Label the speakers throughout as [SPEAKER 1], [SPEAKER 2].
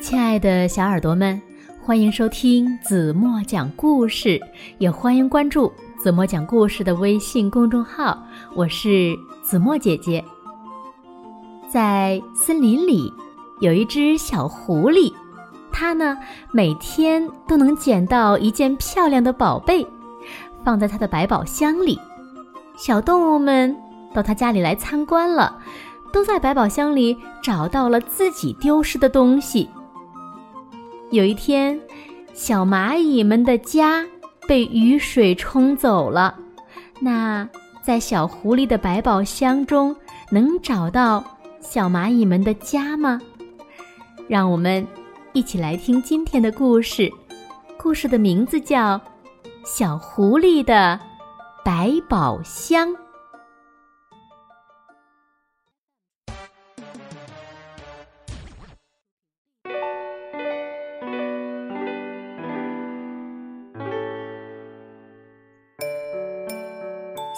[SPEAKER 1] 亲爱的小耳朵们，欢迎收听子墨讲故事，也欢迎关注子墨讲故事的微信公众号。我是子墨姐姐。在森林里，有一只小狐狸，它呢每天都能捡到一件漂亮的宝贝，放在它的百宝箱里。小动物们到它家里来参观了，都在百宝箱里找到了自己丢失的东西。有一天，小蚂蚁们的家被雨水冲走了。那在小狐狸的百宝箱中，能找到小蚂蚁们的家吗？让我们一起来听今天的故事。故事的名字叫《小狐狸的百宝箱》。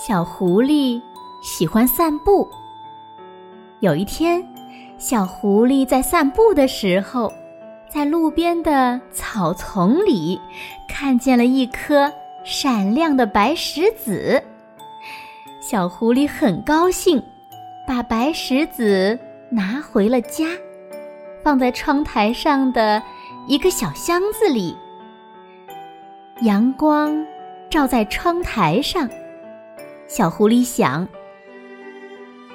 [SPEAKER 1] 小狐狸喜欢散步。有一天，小狐狸在散步的时候，在路边的草丛里看见了一颗闪亮的白石子。小狐狸很高兴，把白石子拿回了家，放在窗台上的一个小箱子里。阳光照在窗台上。小狐狸想：“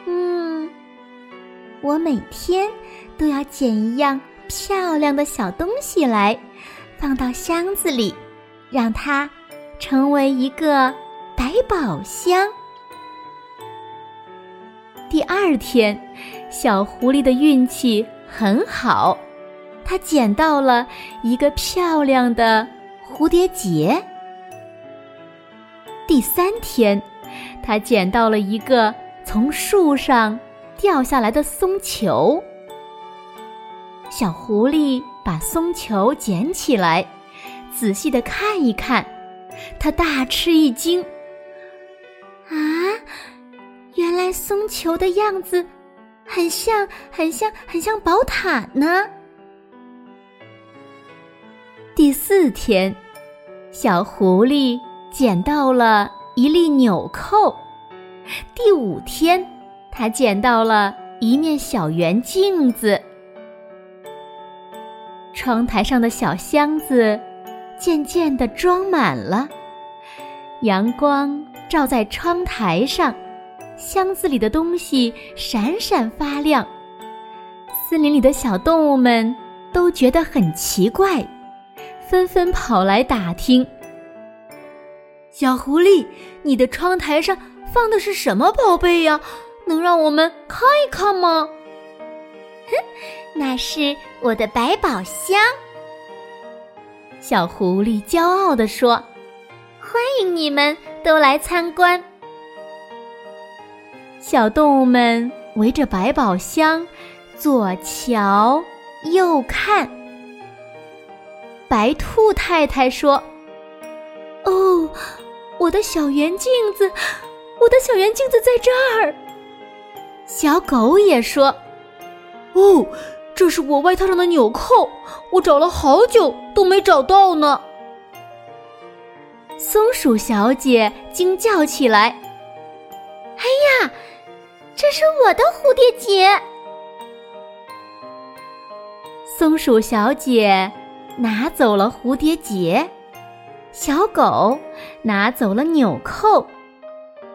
[SPEAKER 2] 嗯，我每天都要捡一样漂亮的小东西来，放到箱子里，让它成为一个百宝箱。”
[SPEAKER 1] 第二天，小狐狸的运气很好，它捡到了一个漂亮的蝴蝶结。第三天。他捡到了一个从树上掉下来的松球。小狐狸把松球捡起来，仔细的看一看，他大吃一惊：“
[SPEAKER 2] 啊，原来松球的样子很像、很像、很像宝塔呢！”
[SPEAKER 1] 第四天，小狐狸捡到了。一粒纽扣。第五天，他捡到了一面小圆镜子。窗台上的小箱子渐渐的装满了，阳光照在窗台上，箱子里的东西闪闪发亮。森林里的小动物们都觉得很奇怪，纷纷跑来打听。
[SPEAKER 3] 小狐狸，你的窗台上放的是什么宝贝呀？能让我们看一看吗？
[SPEAKER 2] 哼，那是我的百宝箱。
[SPEAKER 1] 小狐狸骄傲地说：“
[SPEAKER 2] 欢迎你们都来参观。”
[SPEAKER 1] 小动物们围着百宝箱左瞧右看。白兔太太说：“
[SPEAKER 3] 哦。”我的小圆镜子，我的小圆镜子在这儿。
[SPEAKER 1] 小狗也说：“
[SPEAKER 3] 哦，这是我外套上的纽扣，我找了好久都没找到呢。”
[SPEAKER 1] 松鼠小姐惊叫起来：“
[SPEAKER 2] 哎呀，这是我的蝴蝶结！”
[SPEAKER 1] 松鼠小姐拿走了蝴蝶结。小狗拿走了纽扣，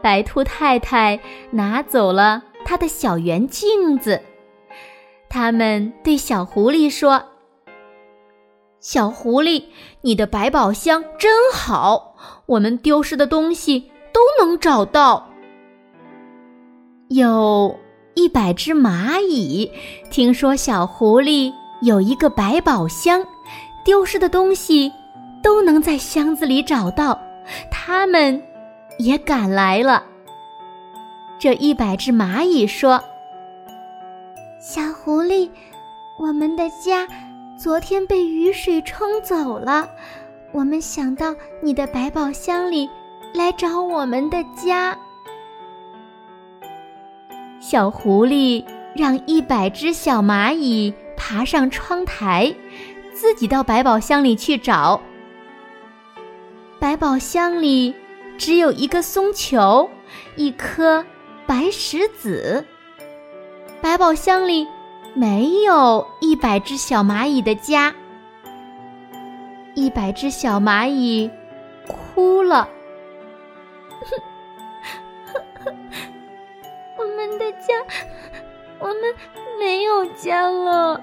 [SPEAKER 1] 白兔太太拿走了它的小圆镜子。他们对小狐狸说：“小狐狸，你的百宝箱真好，我们丢失的东西都能找到。”有一百只蚂蚁听说小狐狸有一个百宝箱，丢失的东西。都能在箱子里找到，他们也赶来了。这一百只蚂蚁说：“
[SPEAKER 2] 小狐狸，我们的家昨天被雨水冲走了，我们想到你的百宝箱里来找我们的家。”
[SPEAKER 1] 小狐狸让一百只小蚂蚁爬上窗台，自己到百宝箱里去找。百宝箱里只有一个松球，一颗白石子。百宝箱里没有一百只小蚂蚁的家。一百只小蚂蚁哭了。
[SPEAKER 3] 我们的家，我们没有家了。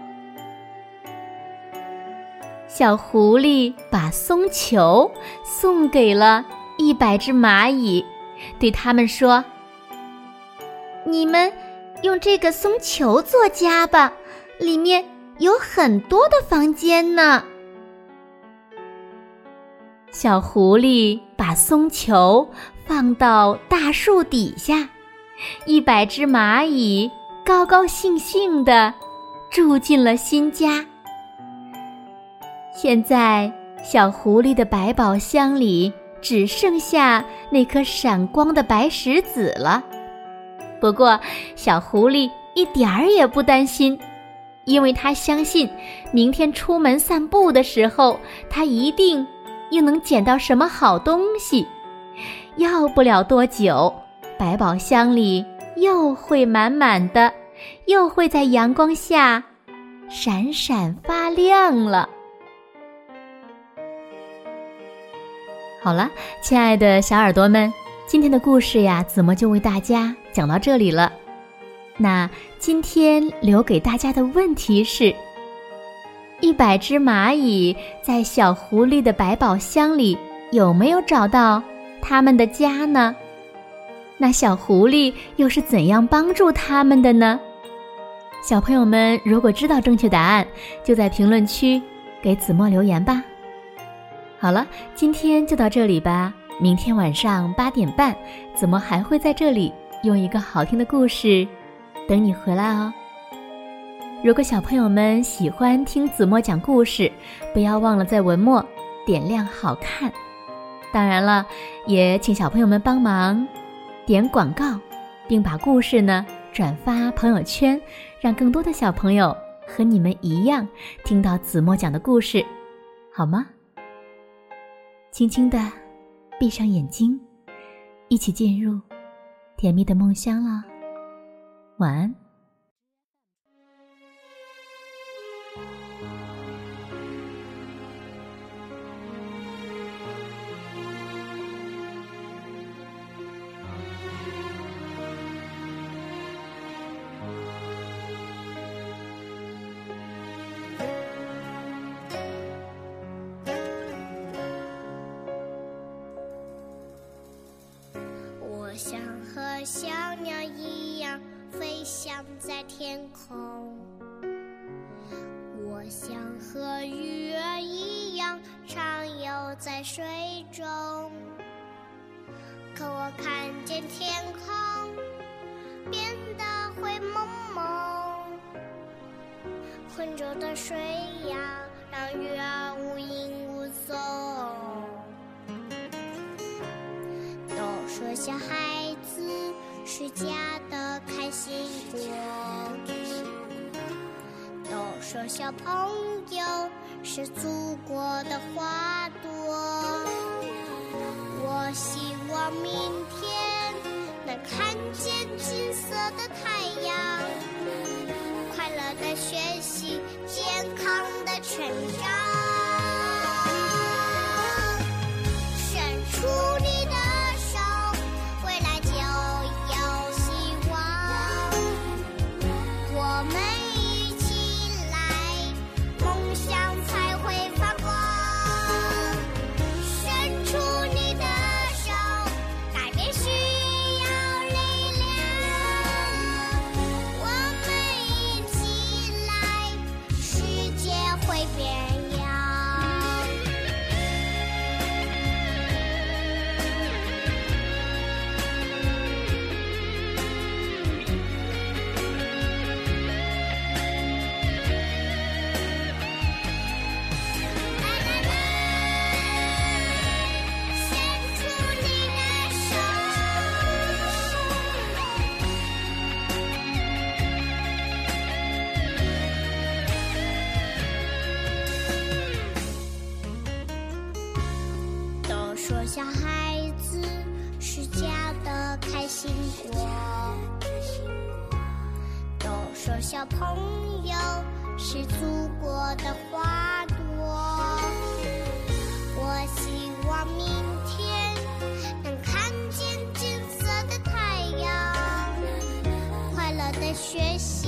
[SPEAKER 1] 小狐狸把松球送给了一百只蚂蚁，对他们说：“
[SPEAKER 2] 你们用这个松球做家吧，里面有很多的房间呢。”
[SPEAKER 1] 小狐狸把松球放到大树底下，一百只蚂蚁高高兴兴地住进了新家。现在，小狐狸的百宝箱里只剩下那颗闪光的白石子了。不过，小狐狸一点儿也不担心，因为他相信，明天出门散步的时候，他一定又能捡到什么好东西。要不了多久，百宝箱里又会满满的，又会在阳光下闪闪发亮了。好了，亲爱的小耳朵们，今天的故事呀，子墨就为大家讲到这里了。那今天留给大家的问题是：一百只蚂蚁在小狐狸的百宝箱里有没有找到他们的家呢？那小狐狸又是怎样帮助他们的呢？小朋友们，如果知道正确答案，就在评论区给子墨留言吧。好了，今天就到这里吧。明天晚上八点半，子墨还会在这里用一个好听的故事等你回来哦。如果小朋友们喜欢听子墨讲故事，不要忘了在文末点亮好看。当然了，也请小朋友们帮忙点广告，并把故事呢转发朋友圈，让更多的小朋友和你们一样听到子墨讲的故事，好吗？轻轻的闭上眼睛，一起进入甜蜜的梦乡了。晚安。
[SPEAKER 4] 像小鸟一样飞翔在天空，我想和鱼儿一样畅游在水中。可我看见天空变得灰蒙蒙，浑浊的水呀，让鱼儿无影无踪。都说小孩。是家的开心果，都说小朋友是祖国的花朵。我希望明天能看见金色的太阳，快乐的学习，健康的成长。说小孩子是家的开心果，都说小朋友是祖国的花朵。我希望明天能看见金色的太阳，快乐的学习。